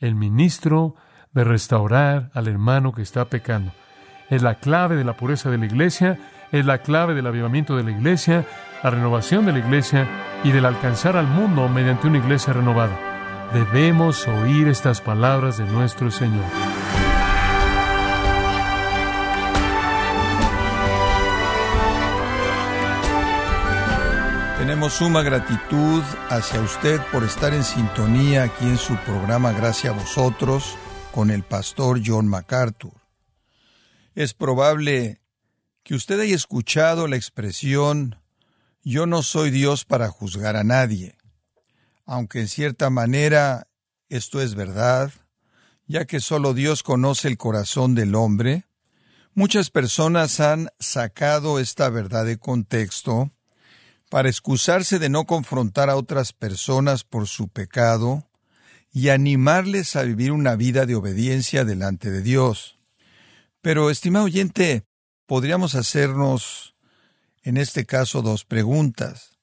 el ministro de restaurar al hermano que está pecando. Es la clave de la pureza de la iglesia, es la clave del avivamiento de la iglesia, la renovación de la iglesia y del alcanzar al mundo mediante una iglesia renovada. Debemos oír estas palabras de nuestro Señor. Tenemos suma gratitud hacia usted por estar en sintonía aquí en su programa Gracias a vosotros con el pastor John MacArthur. Es probable que usted haya escuchado la expresión Yo no soy Dios para juzgar a nadie, aunque en cierta manera esto es verdad, ya que solo Dios conoce el corazón del hombre, muchas personas han sacado esta verdad de contexto para excusarse de no confrontar a otras personas por su pecado y animarles a vivir una vida de obediencia delante de Dios. Pero, estimado oyente, podríamos hacernos en este caso dos preguntas.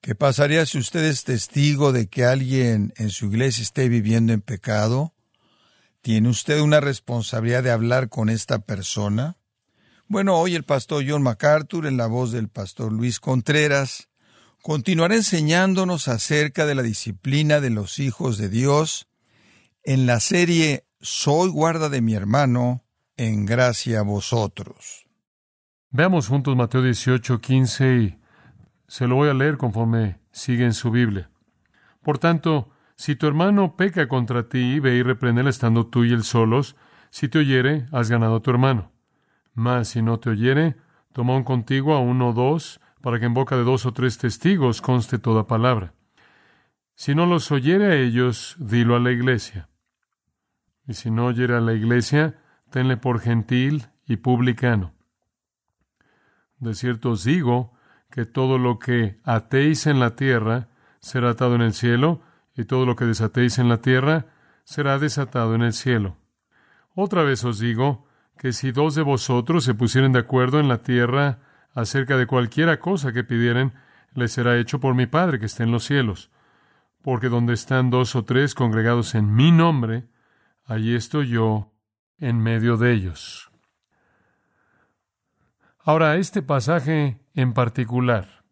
¿Qué pasaría si usted es testigo de que alguien en su iglesia esté viviendo en pecado? ¿Tiene usted una responsabilidad de hablar con esta persona? Bueno, hoy el pastor John MacArthur, en la voz del pastor Luis Contreras, continuará enseñándonos acerca de la disciplina de los hijos de Dios en la serie Soy guarda de mi hermano, en gracia a vosotros. Veamos juntos Mateo 18, 15 y se lo voy a leer conforme sigue en su Biblia. Por tanto, si tu hermano peca contra ti, ve y repréndele estando tú y él solos. Si te oyere, has ganado a tu hermano. Mas si no te oyere, toma un contigo a uno o dos, para que en boca de dos o tres testigos conste toda palabra. Si no los oyere a ellos, dilo a la iglesia. Y si no oyere a la iglesia, tenle por gentil y publicano. De cierto os digo que todo lo que atéis en la tierra será atado en el cielo, y todo lo que desatéis en la tierra será desatado en el cielo. Otra vez os digo que si dos de vosotros se pusieren de acuerdo en la tierra acerca de cualquiera cosa que pidieren, les será hecho por mi Padre que está en los cielos. Porque donde están dos o tres congregados en mi nombre, allí estoy yo en medio de ellos. Ahora, este pasaje en particular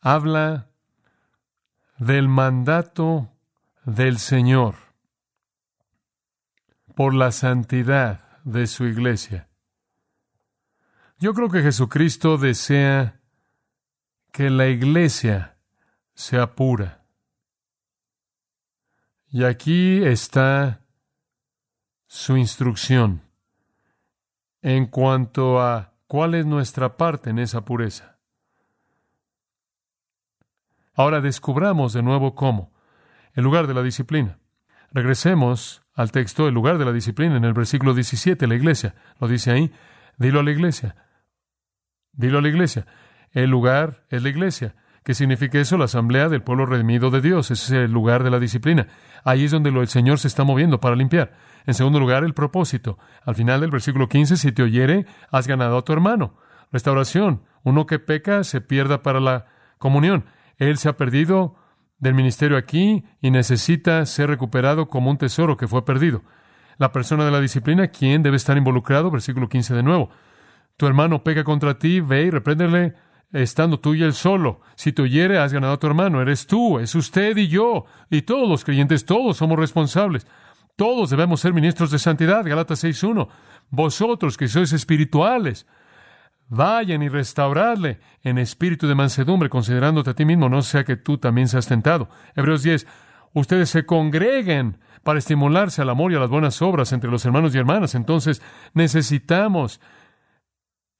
habla del mandato del Señor por la santidad de su iglesia. Yo creo que Jesucristo desea que la iglesia sea pura. Y aquí está su instrucción en cuanto a cuál es nuestra parte en esa pureza. Ahora descubramos de nuevo cómo. El lugar de la disciplina. Regresemos al texto, el lugar de la disciplina, en el versículo 17, la iglesia. Lo dice ahí. Dilo a la iglesia. Dilo a la iglesia. El lugar es la iglesia. ¿Qué significa eso? La asamblea del pueblo redimido de Dios. Ese es el lugar de la disciplina. Ahí es donde el Señor se está moviendo para limpiar. En segundo lugar, el propósito. Al final del versículo 15, si te oyere, has ganado a tu hermano. Restauración. Uno que peca se pierda para la comunión. Él se ha perdido del ministerio aquí y necesita ser recuperado como un tesoro que fue perdido. La persona de la disciplina, ¿quién debe estar involucrado? Versículo 15 de nuevo. Tu hermano peca contra ti, ve y repréndele estando tú y él solo. Si te oyere, has ganado a tu hermano. Eres tú, es usted y yo. Y todos los creyentes, todos somos responsables. Todos debemos ser ministros de santidad. Galatas 6.1. Vosotros que sois espirituales, Vayan y restauradle en espíritu de mansedumbre, considerándote a ti mismo, no sea que tú también seas tentado. Hebreos 10. Ustedes se congreguen para estimularse al amor y a las buenas obras entre los hermanos y hermanas. Entonces necesitamos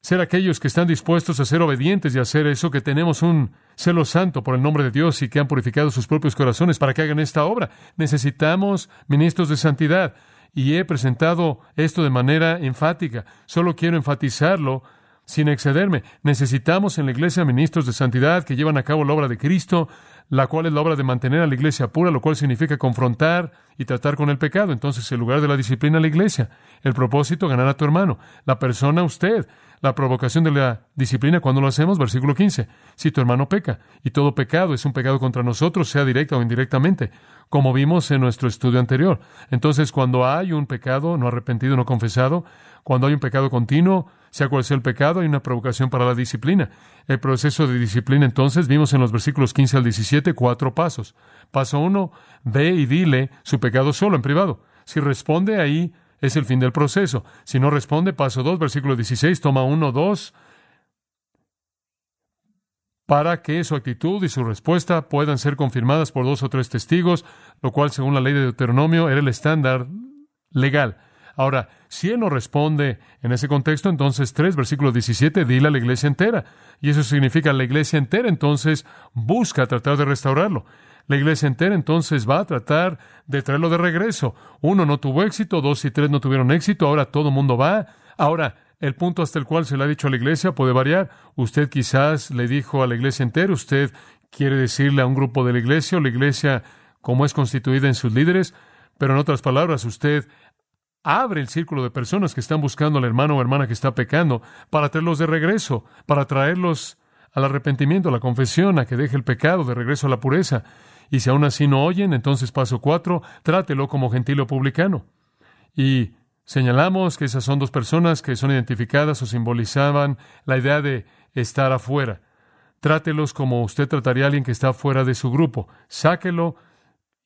ser aquellos que están dispuestos a ser obedientes y hacer eso, que tenemos un celo santo por el nombre de Dios y que han purificado sus propios corazones para que hagan esta obra. Necesitamos ministros de santidad y he presentado esto de manera enfática. Solo quiero enfatizarlo sin excederme. Necesitamos en la iglesia ministros de santidad que llevan a cabo la obra de Cristo, la cual es la obra de mantener a la iglesia pura, lo cual significa confrontar y tratar con el pecado. Entonces, el lugar de la disciplina, la iglesia. El propósito, ganar a tu hermano. La persona, usted. La provocación de la disciplina, cuando lo hacemos, versículo 15. Si tu hermano peca, y todo pecado es un pecado contra nosotros, sea directa o indirectamente, como vimos en nuestro estudio anterior. Entonces, cuando hay un pecado no arrepentido, no confesado, cuando hay un pecado continuo, sea cual sea el pecado, hay una provocación para la disciplina. El proceso de disciplina, entonces, vimos en los versículos 15 al 17 cuatro pasos. Paso uno, ve y dile su pecado solo, en privado. Si responde ahí, es el fin del proceso. Si no responde, paso dos, versículo 16, toma uno, dos, para que su actitud y su respuesta puedan ser confirmadas por dos o tres testigos, lo cual, según la ley de Deuteronomio, era el estándar legal. Ahora, si él no responde en ese contexto, entonces 3, versículo 17, dile a la iglesia entera. Y eso significa la iglesia entera, entonces busca tratar de restaurarlo. La iglesia entera entonces va a tratar de traerlo de regreso. Uno no tuvo éxito, dos y tres no tuvieron éxito, ahora todo mundo va. Ahora, el punto hasta el cual se le ha dicho a la iglesia puede variar. Usted quizás le dijo a la iglesia entera, usted quiere decirle a un grupo de la iglesia o la iglesia como es constituida en sus líderes, pero en otras palabras, usted abre el círculo de personas que están buscando al hermano o hermana que está pecando para traerlos de regreso, para traerlos al arrepentimiento, a la confesión, a que deje el pecado, de regreso a la pureza. Y si aún así no oyen, entonces paso cuatro, trátelo como gentil o publicano. Y señalamos que esas son dos personas que son identificadas o simbolizaban la idea de estar afuera. Trátelos como usted trataría a alguien que está fuera de su grupo. Sáquelo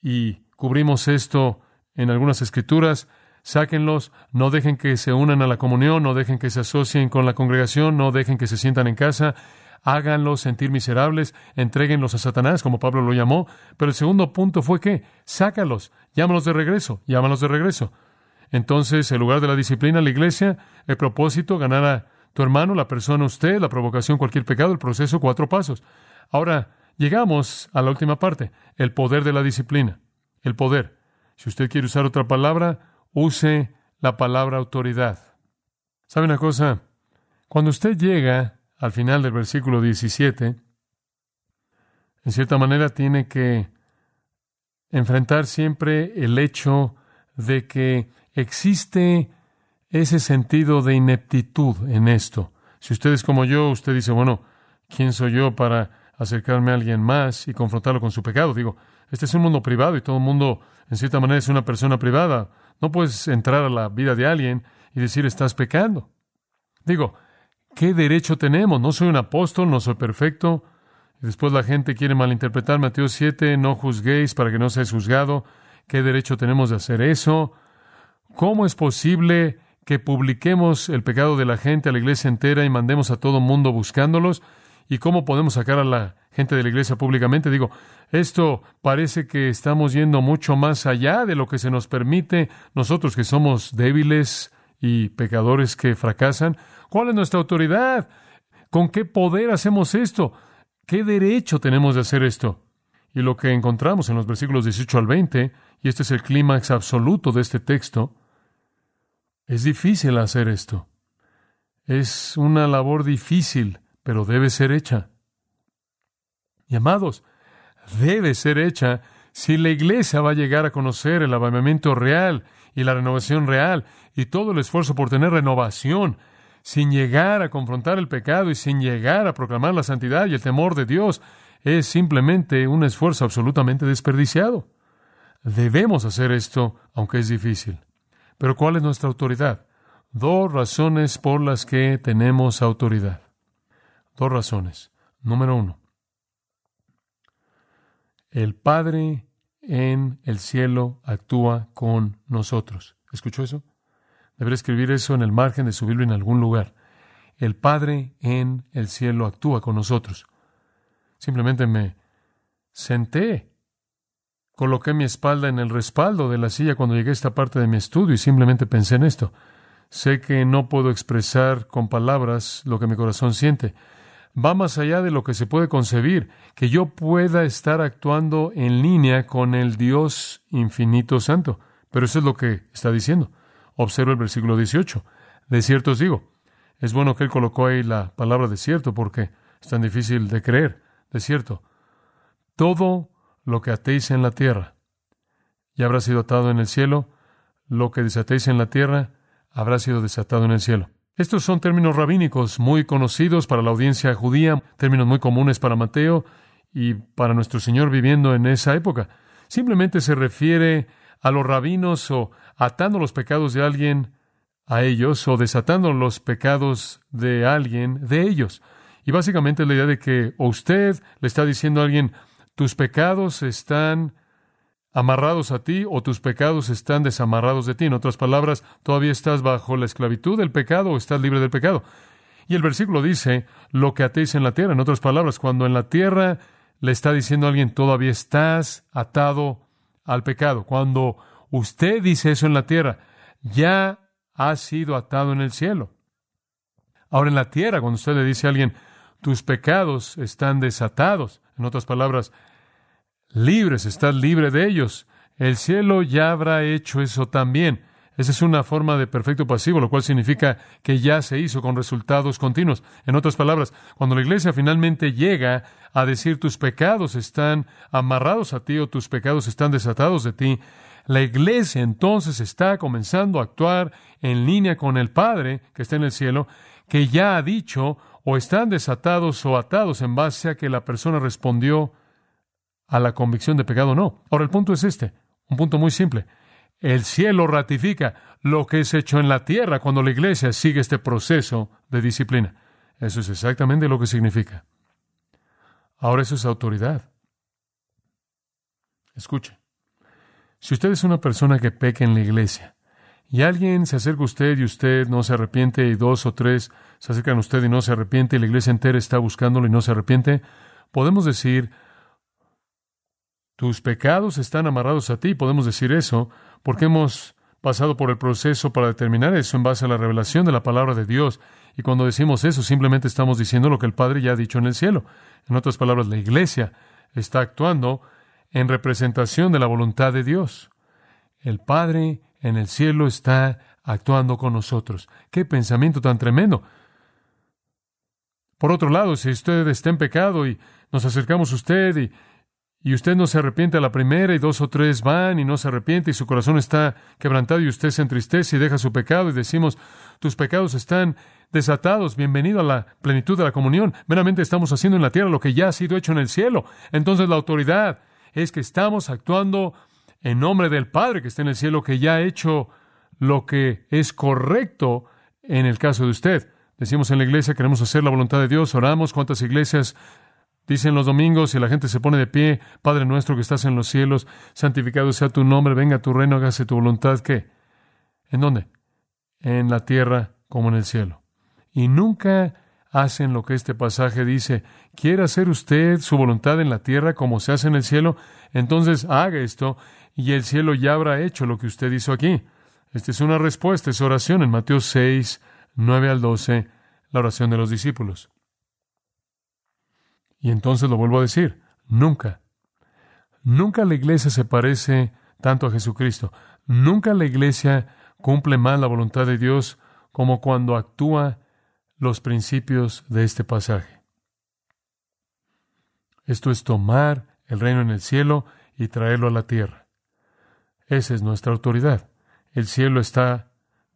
y cubrimos esto en algunas escrituras sáquenlos, no dejen que se unan a la comunión, no dejen que se asocien con la congregación, no dejen que se sientan en casa, háganlos sentir miserables, entréguenlos a Satanás, como Pablo lo llamó. Pero el segundo punto fue que, sácalos, llámalos de regreso, llámalos de regreso. Entonces, el lugar de la disciplina, la iglesia, el propósito, ganar a tu hermano, la persona, usted, la provocación, cualquier pecado, el proceso, cuatro pasos. Ahora, llegamos a la última parte, el poder de la disciplina. El poder. Si usted quiere usar otra palabra, use la palabra autoridad. ¿Sabe una cosa? Cuando usted llega al final del versículo 17, en cierta manera tiene que enfrentar siempre el hecho de que existe ese sentido de ineptitud en esto. Si usted es como yo, usted dice, bueno, ¿quién soy yo para acercarme a alguien más y confrontarlo con su pecado? Digo, este es un mundo privado y todo el mundo, en cierta manera, es una persona privada. No puedes entrar a la vida de alguien y decir estás pecando. Digo, ¿qué derecho tenemos? No soy un apóstol, no soy perfecto. Y después la gente quiere malinterpretar Mateo 7, no juzguéis para que no seáis juzgado. ¿Qué derecho tenemos de hacer eso? ¿Cómo es posible que publiquemos el pecado de la gente a la iglesia entera y mandemos a todo mundo buscándolos? ¿Y cómo podemos sacar a la gente de la iglesia públicamente? Digo, esto parece que estamos yendo mucho más allá de lo que se nos permite nosotros que somos débiles y pecadores que fracasan. ¿Cuál es nuestra autoridad? ¿Con qué poder hacemos esto? ¿Qué derecho tenemos de hacer esto? Y lo que encontramos en los versículos 18 al 20, y este es el clímax absoluto de este texto, es difícil hacer esto. Es una labor difícil, pero debe ser hecha. Y amados, debe ser hecha si la iglesia va a llegar a conocer el avivamiento real y la renovación real y todo el esfuerzo por tener renovación, sin llegar a confrontar el pecado y sin llegar a proclamar la santidad y el temor de Dios, es simplemente un esfuerzo absolutamente desperdiciado. Debemos hacer esto, aunque es difícil. Pero ¿cuál es nuestra autoridad? Dos razones por las que tenemos autoridad. Dos razones. Número uno, el Padre en el cielo actúa con nosotros. ¿Escuchó eso? Debería escribir eso en el margen de su Biblia en algún lugar. El Padre en el cielo actúa con nosotros. Simplemente me senté, coloqué mi espalda en el respaldo de la silla cuando llegué a esta parte de mi estudio y simplemente pensé en esto. Sé que no puedo expresar con palabras lo que mi corazón siente, va más allá de lo que se puede concebir, que yo pueda estar actuando en línea con el Dios infinito santo. Pero eso es lo que está diciendo. Observa el versículo 18. De cierto os digo, Es bueno que Él colocó ahí la palabra desierto porque es tan difícil de creer. Desierto. Todo lo que atéis en la tierra ya habrá sido atado en el cielo. Lo que desatéis en la tierra habrá sido desatado en el cielo. Estos son términos rabínicos muy conocidos para la audiencia judía, términos muy comunes para Mateo y para nuestro Señor viviendo en esa época. Simplemente se refiere a los rabinos o atando los pecados de alguien a ellos o desatando los pecados de alguien de ellos. Y básicamente la idea de que o usted le está diciendo a alguien, tus pecados están amarrados a ti o tus pecados están desamarrados de ti. En otras palabras, todavía estás bajo la esclavitud del pecado o estás libre del pecado. Y el versículo dice, lo que atéis en la tierra. En otras palabras, cuando en la tierra le está diciendo a alguien, todavía estás atado al pecado. Cuando usted dice eso en la tierra, ya ha sido atado en el cielo. Ahora en la tierra, cuando usted le dice a alguien, tus pecados están desatados, en otras palabras, libres, estás libre de ellos. El cielo ya habrá hecho eso también. Esa es una forma de perfecto pasivo, lo cual significa que ya se hizo con resultados continuos. En otras palabras, cuando la iglesia finalmente llega a decir tus pecados están amarrados a ti o tus pecados están desatados de ti, la iglesia entonces está comenzando a actuar en línea con el Padre que está en el cielo, que ya ha dicho o están desatados o atados en base a que la persona respondió a la convicción de pecado no. Ahora el punto es este, un punto muy simple. El cielo ratifica lo que es hecho en la tierra cuando la iglesia sigue este proceso de disciplina. Eso es exactamente lo que significa. Ahora eso es autoridad. Escuche. Si usted es una persona que peca en la iglesia y alguien se acerca a usted y usted no se arrepiente y dos o tres se acercan a usted y no se arrepiente y la iglesia entera está buscándolo y no se arrepiente, podemos decir, tus pecados están amarrados a ti, podemos decir eso, porque hemos pasado por el proceso para determinar eso en base a la revelación de la palabra de Dios. Y cuando decimos eso, simplemente estamos diciendo lo que el Padre ya ha dicho en el cielo. En otras palabras, la iglesia está actuando en representación de la voluntad de Dios. El Padre en el cielo está actuando con nosotros. Qué pensamiento tan tremendo. Por otro lado, si usted está en pecado y nos acercamos a usted y y usted no se arrepiente a la primera y dos o tres van y no se arrepiente y su corazón está quebrantado y usted se entristece y deja su pecado y decimos, tus pecados están desatados, bienvenido a la plenitud de la comunión. Meramente estamos haciendo en la tierra lo que ya ha sido hecho en el cielo. Entonces la autoridad es que estamos actuando en nombre del Padre que está en el cielo, que ya ha hecho lo que es correcto en el caso de usted. Decimos en la iglesia, queremos hacer la voluntad de Dios, oramos, cuántas iglesias Dicen los domingos y la gente se pone de pie, Padre nuestro que estás en los cielos, santificado sea tu nombre, venga tu reino, hágase tu voluntad. ¿Qué? ¿En dónde? En la tierra como en el cielo. Y nunca hacen lo que este pasaje dice. ¿Quiere hacer usted su voluntad en la tierra como se hace en el cielo? Entonces haga esto y el cielo ya habrá hecho lo que usted hizo aquí. Esta es una respuesta, es oración en Mateo 6, 9 al 12, la oración de los discípulos. Y entonces lo vuelvo a decir, nunca, nunca la iglesia se parece tanto a Jesucristo. Nunca la iglesia cumple más la voluntad de Dios como cuando actúa los principios de este pasaje. Esto es tomar el reino en el cielo y traerlo a la tierra. Esa es nuestra autoridad. El cielo está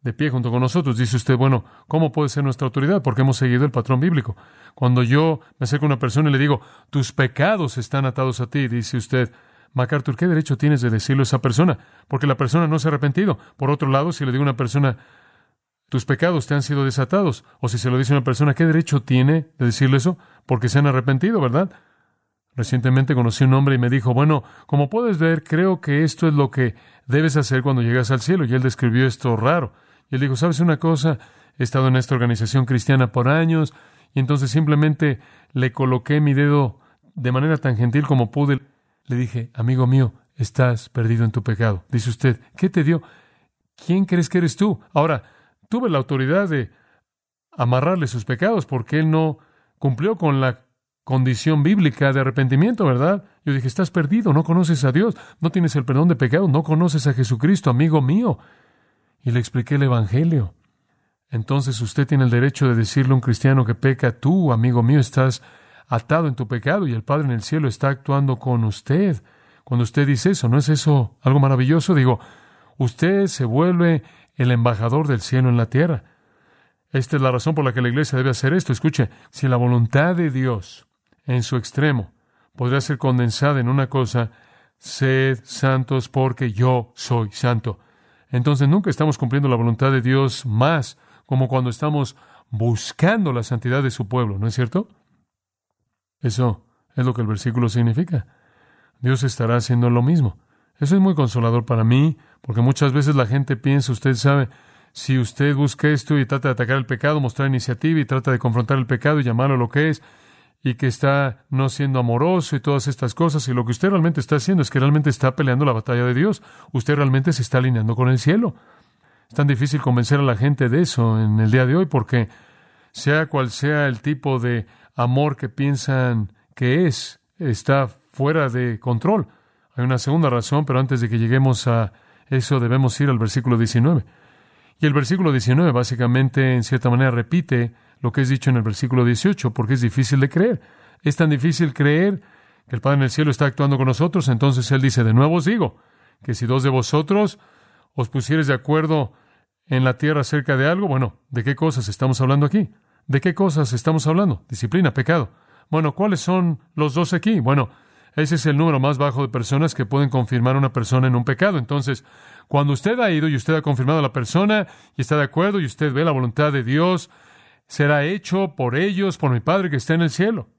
de pie junto con nosotros. Dice usted, bueno, ¿cómo puede ser nuestra autoridad? Porque hemos seguido el patrón bíblico. Cuando yo me acerco a una persona y le digo, tus pecados están atados a ti, dice usted, MacArthur, ¿qué derecho tienes de decirlo a esa persona? Porque la persona no se ha arrepentido. Por otro lado, si le digo a una persona, tus pecados te han sido desatados, o si se lo dice a una persona, ¿qué derecho tiene de decirle eso? Porque se han arrepentido, ¿verdad? Recientemente conocí un hombre y me dijo, bueno, como puedes ver, creo que esto es lo que debes hacer cuando llegas al cielo. Y él describió esto raro. Y él dijo, ¿sabes una cosa? He estado en esta organización cristiana por años y entonces simplemente le coloqué mi dedo de manera tan gentil como pude. Le dije, amigo mío, estás perdido en tu pecado. Dice usted, ¿qué te dio? ¿Quién crees que eres tú? Ahora, tuve la autoridad de amarrarle sus pecados porque él no cumplió con la condición bíblica de arrepentimiento, ¿verdad? Yo dije, estás perdido, no conoces a Dios, no tienes el perdón de pecado, no conoces a Jesucristo, amigo mío y le expliqué el Evangelio. entonces usted tiene el derecho de decirle a un cristiano que peca, tú, amigo mío, estás atado en tu pecado y el Padre en el cielo está actuando con usted. Cuando usted dice eso, ¿no es eso algo maravilloso? Digo, usted se vuelve el embajador del cielo en la tierra. Esta es la razón por la que la iglesia debe hacer esto. Escuche, si la voluntad de Dios en su extremo podría ser condensada en una cosa, sed santos porque yo soy santo. Entonces nunca estamos cumpliendo la voluntad de Dios más como cuando estamos buscando la santidad de su pueblo, ¿no es cierto? Eso es lo que el versículo significa. Dios estará haciendo lo mismo. Eso es muy consolador para mí, porque muchas veces la gente piensa, usted sabe, si usted busca esto y trata de atacar el pecado, mostrar iniciativa y trata de confrontar el pecado y llamarlo lo que es, y que está no siendo amoroso y todas estas cosas, y lo que usted realmente está haciendo es que realmente está peleando la batalla de Dios. Usted realmente se está alineando con el cielo. Es tan difícil convencer a la gente de eso en el día de hoy porque sea cual sea el tipo de amor que piensan que es, está fuera de control. Hay una segunda razón, pero antes de que lleguemos a eso debemos ir al versículo 19. Y el versículo 19 básicamente, en cierta manera, repite lo que es dicho en el versículo 18, porque es difícil de creer. Es tan difícil creer que el Padre en el cielo está actuando con nosotros, entonces Él dice, de nuevo os digo, que si dos de vosotros os pusieres de acuerdo en la tierra acerca de algo, bueno, ¿de qué cosas estamos hablando aquí? ¿De qué cosas estamos hablando? Disciplina, pecado. Bueno, ¿cuáles son los dos aquí? Bueno, ese es el número más bajo de personas que pueden confirmar a una persona en un pecado. Entonces, cuando usted ha ido y usted ha confirmado a la persona y está de acuerdo y usted ve la voluntad de Dios, será hecho por ellos, por mi Padre que está en el cielo.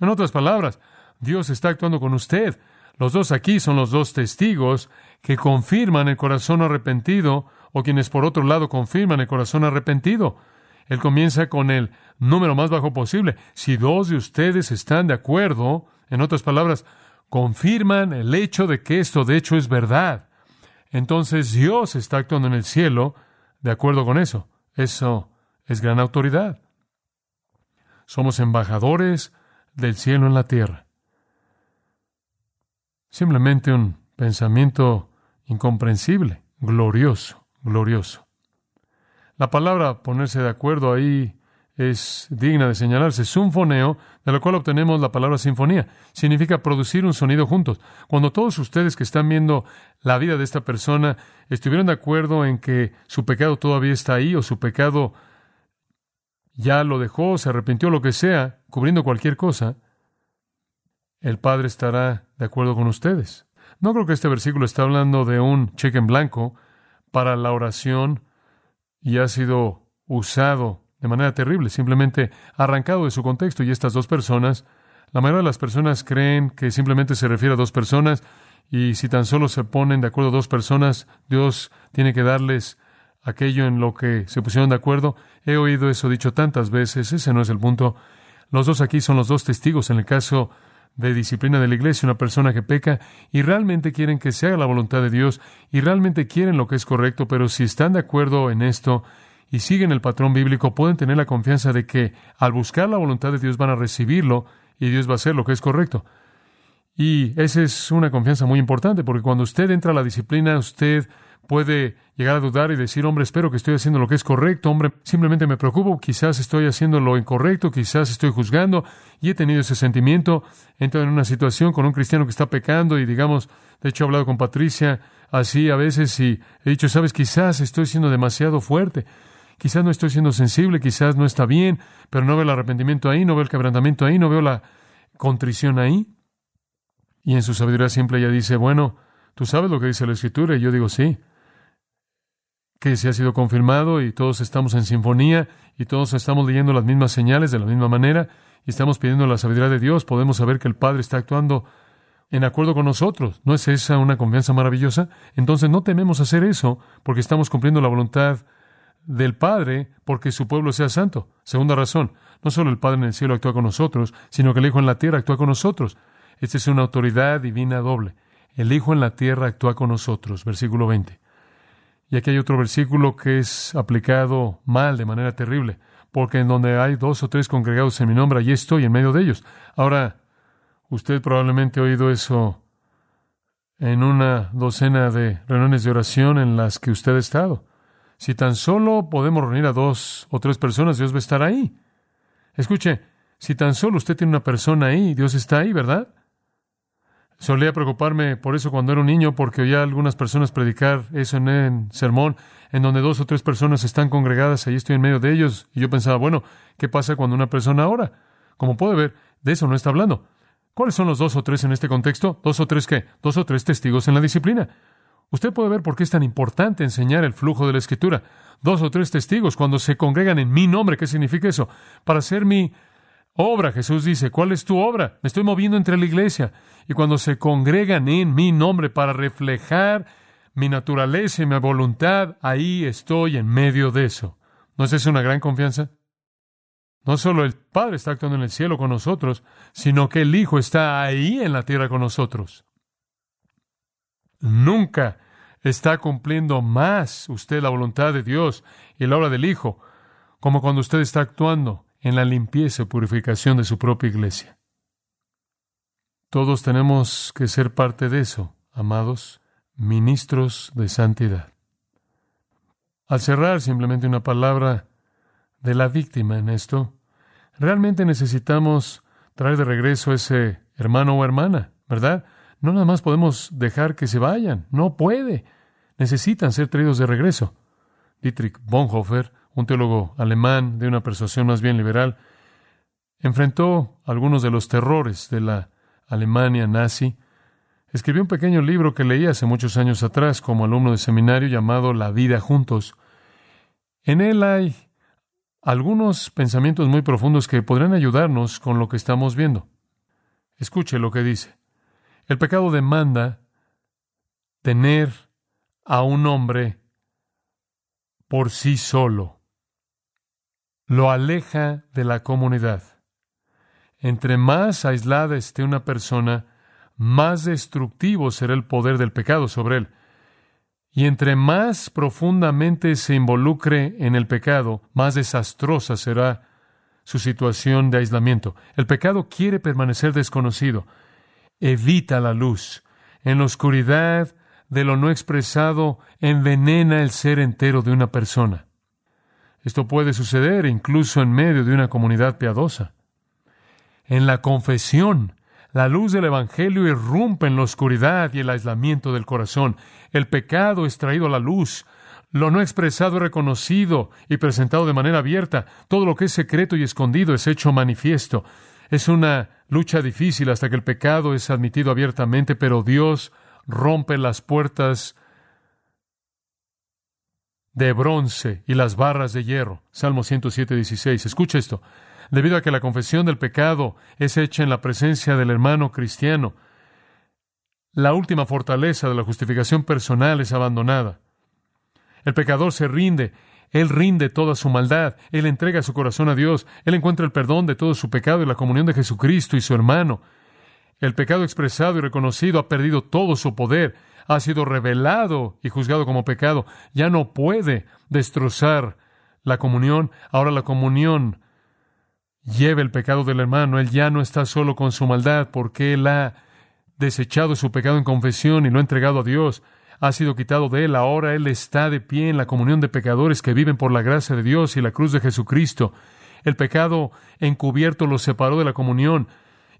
En otras palabras, Dios está actuando con usted. Los dos aquí son los dos testigos que confirman el corazón arrepentido o quienes por otro lado confirman el corazón arrepentido. Él comienza con el número más bajo posible. Si dos de ustedes están de acuerdo, en otras palabras, confirman el hecho de que esto de hecho es verdad. Entonces Dios está actuando en el cielo de acuerdo con eso. Eso es gran autoridad. Somos embajadores del cielo en la tierra. Simplemente un pensamiento incomprensible, glorioso, glorioso. La palabra ponerse de acuerdo ahí es digna de señalarse. Sinfoneo, de lo cual obtenemos la palabra sinfonía. Significa producir un sonido juntos. Cuando todos ustedes que están viendo la vida de esta persona estuvieron de acuerdo en que su pecado todavía está ahí o su pecado ya lo dejó, se arrepintió, lo que sea, cubriendo cualquier cosa, el Padre estará de acuerdo con ustedes. No creo que este versículo está hablando de un cheque en blanco para la oración y ha sido usado de manera terrible, simplemente arrancado de su contexto. Y estas dos personas, la mayoría de las personas creen que simplemente se refiere a dos personas y si tan solo se ponen de acuerdo dos personas, Dios tiene que darles aquello en lo que se pusieron de acuerdo. He oído eso dicho tantas veces, ese no es el punto. Los dos aquí son los dos testigos en el caso de disciplina de la iglesia, una persona que peca y realmente quieren que se haga la voluntad de Dios y realmente quieren lo que es correcto, pero si están de acuerdo en esto y siguen el patrón bíblico, pueden tener la confianza de que al buscar la voluntad de Dios van a recibirlo y Dios va a hacer lo que es correcto. Y esa es una confianza muy importante, porque cuando usted entra a la disciplina, usted puede llegar a dudar y decir, hombre, espero que estoy haciendo lo que es correcto, hombre, simplemente me preocupo, quizás estoy haciendo lo incorrecto, quizás estoy juzgando, y he tenido ese sentimiento, he entrado en una situación con un cristiano que está pecando y digamos, de hecho he hablado con Patricia así a veces y he dicho, sabes, quizás estoy siendo demasiado fuerte, quizás no estoy siendo sensible, quizás no está bien, pero no veo el arrepentimiento ahí, no veo el quebrantamiento ahí, no veo la contrición ahí. Y en su sabiduría simple ella dice, bueno, tú sabes lo que dice la Escritura, y yo digo, sí que se ha sido confirmado y todos estamos en sinfonía y todos estamos leyendo las mismas señales de la misma manera y estamos pidiendo la sabiduría de Dios, podemos saber que el Padre está actuando en acuerdo con nosotros. ¿No es esa una confianza maravillosa? Entonces no tememos hacer eso porque estamos cumpliendo la voluntad del Padre porque su pueblo sea santo. Segunda razón, no solo el Padre en el cielo actúa con nosotros, sino que el Hijo en la tierra actúa con nosotros. Esta es una autoridad divina doble. El Hijo en la tierra actúa con nosotros. Versículo 20. Y aquí hay otro versículo que es aplicado mal, de manera terrible, porque en donde hay dos o tres congregados en mi nombre, allí estoy en medio de ellos. Ahora, usted probablemente ha oído eso en una docena de reuniones de oración en las que usted ha estado. Si tan solo podemos reunir a dos o tres personas, Dios va a estar ahí. Escuche, si tan solo usted tiene una persona ahí, Dios está ahí, ¿verdad? Solía preocuparme por eso cuando era un niño, porque oía a algunas personas predicar eso en un sermón, en donde dos o tres personas están congregadas, ahí estoy en medio de ellos, y yo pensaba, bueno, ¿qué pasa cuando una persona ora? Como puede ver, de eso no está hablando. ¿Cuáles son los dos o tres en este contexto? ¿Dos o tres qué? Dos o tres testigos en la disciplina. Usted puede ver por qué es tan importante enseñar el flujo de la escritura. Dos o tres testigos cuando se congregan en mi nombre. ¿Qué significa eso? Para hacer mi obra. Jesús dice, ¿cuál es tu obra? Me estoy moviendo entre la iglesia. Y cuando se congregan en mi nombre para reflejar mi naturaleza y mi voluntad, ahí estoy en medio de eso. ¿No es eso una gran confianza? No solo el Padre está actuando en el cielo con nosotros, sino que el Hijo está ahí en la tierra con nosotros. Nunca está cumpliendo más usted la voluntad de Dios y la obra del Hijo, como cuando usted está actuando en la limpieza y purificación de su propia iglesia. Todos tenemos que ser parte de eso, amados, ministros de santidad. Al cerrar simplemente una palabra de la víctima en esto, realmente necesitamos traer de regreso a ese hermano o hermana, ¿verdad? No nada más podemos dejar que se vayan, no puede. Necesitan ser traídos de regreso. Dietrich Bonhoeffer, un teólogo alemán de una persuasión más bien liberal, enfrentó algunos de los terrores de la Alemania nazi. Escribió un pequeño libro que leí hace muchos años atrás como alumno de seminario llamado La vida juntos. En él hay algunos pensamientos muy profundos que podrán ayudarnos con lo que estamos viendo. Escuche lo que dice. El pecado demanda tener a un hombre por sí solo. Lo aleja de la comunidad. Entre más aislada esté una persona, más destructivo será el poder del pecado sobre él. Y entre más profundamente se involucre en el pecado, más desastrosa será su situación de aislamiento. El pecado quiere permanecer desconocido evita la luz. En la oscuridad de lo no expresado envenena el ser entero de una persona. Esto puede suceder incluso en medio de una comunidad piadosa. En la confesión, la luz del Evangelio irrumpe en la oscuridad y el aislamiento del corazón. El pecado es traído a la luz. Lo no expresado es reconocido y presentado de manera abierta. Todo lo que es secreto y escondido es hecho manifiesto. Es una lucha difícil hasta que el pecado es admitido abiertamente, pero Dios rompe las puertas de bronce y las barras de hierro. Salmo 107, 16. Escucha esto. Debido a que la confesión del pecado es hecha en la presencia del hermano cristiano, la última fortaleza de la justificación personal es abandonada. El pecador se rinde él rinde toda su maldad, Él entrega su corazón a Dios, Él encuentra el perdón de todo su pecado y la comunión de Jesucristo y su hermano. El pecado expresado y reconocido ha perdido todo su poder, ha sido revelado y juzgado como pecado, ya no puede destrozar la comunión, ahora la comunión lleva el pecado del hermano, él ya no está solo con su maldad porque él ha desechado su pecado en confesión y lo ha entregado a Dios. Ha sido quitado de él. Ahora él está de pie en la comunión de pecadores que viven por la gracia de Dios y la cruz de Jesucristo. El pecado encubierto lo separó de la comunión,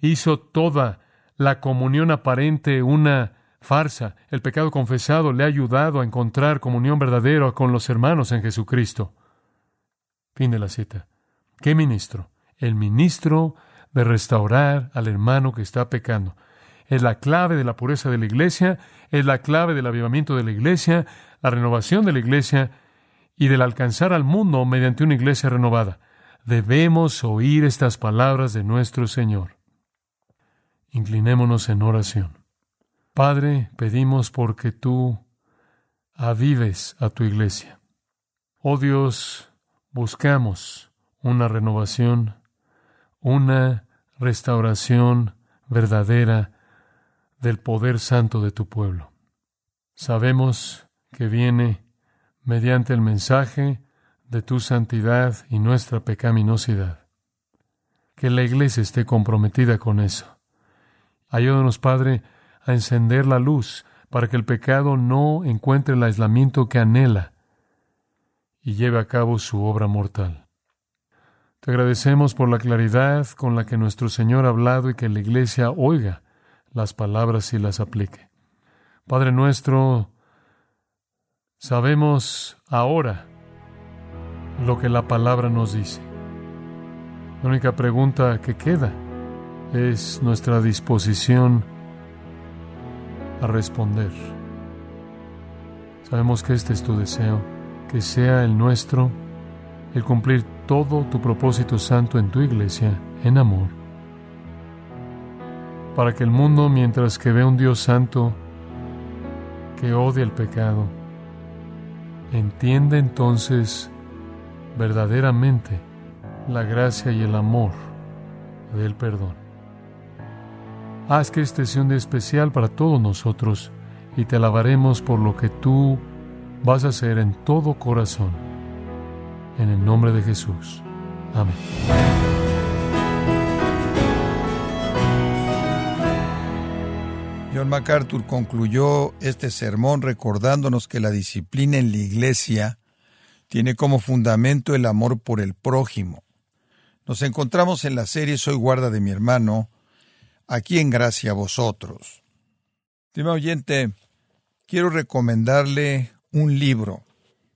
hizo toda la comunión aparente una farsa. El pecado confesado le ha ayudado a encontrar comunión verdadera con los hermanos en Jesucristo. Fin de la cita. ¿Qué ministro? El ministro de restaurar al hermano que está pecando es la clave de la pureza de la iglesia, es la clave del avivamiento de la iglesia, la renovación de la iglesia y del alcanzar al mundo mediante una iglesia renovada. Debemos oír estas palabras de nuestro Señor. Inclinémonos en oración. Padre, pedimos porque tú avives a tu iglesia. Oh Dios, buscamos una renovación, una restauración verdadera del poder santo de tu pueblo. Sabemos que viene mediante el mensaje de tu santidad y nuestra pecaminosidad. Que la iglesia esté comprometida con eso. Ayúdanos, Padre, a encender la luz para que el pecado no encuentre el aislamiento que anhela y lleve a cabo su obra mortal. Te agradecemos por la claridad con la que nuestro Señor ha hablado y que la Iglesia oiga las palabras y las aplique. Padre nuestro, sabemos ahora lo que la palabra nos dice. La única pregunta que queda es nuestra disposición a responder. Sabemos que este es tu deseo, que sea el nuestro, el cumplir todo tu propósito santo en tu iglesia, en amor, para que el mundo, mientras que ve un Dios santo que odia el pecado, entienda entonces verdaderamente la gracia y el amor del perdón. Haz que este sea un especial para todos nosotros y te alabaremos por lo que tú vas a hacer en todo corazón. En el nombre de Jesús. Amén. John MacArthur concluyó este sermón recordándonos que la disciplina en la iglesia tiene como fundamento el amor por el prójimo. Nos encontramos en la serie Soy guarda de mi hermano, aquí en Gracia vosotros. Estimado oyente, quiero recomendarle un libro.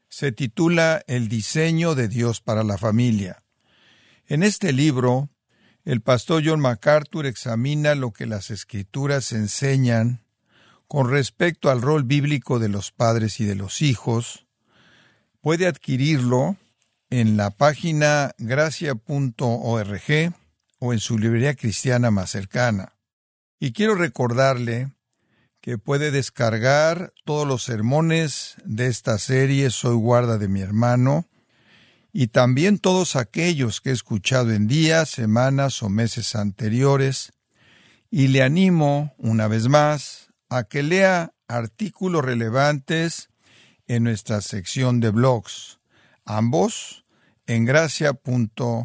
Se titula El diseño de Dios para la familia. En este libro, el pastor John MacArthur examina lo que las escrituras enseñan con respecto al rol bíblico de los padres y de los hijos. Puede adquirirlo en la página gracia.org o en su librería cristiana más cercana. Y quiero recordarle que puede descargar todos los sermones de esta serie Soy guarda de mi hermano y también todos aquellos que he escuchado en días, semanas o meses anteriores, y le animo, una vez más, a que lea artículos relevantes en nuestra sección de blogs, ambos en gracia.org.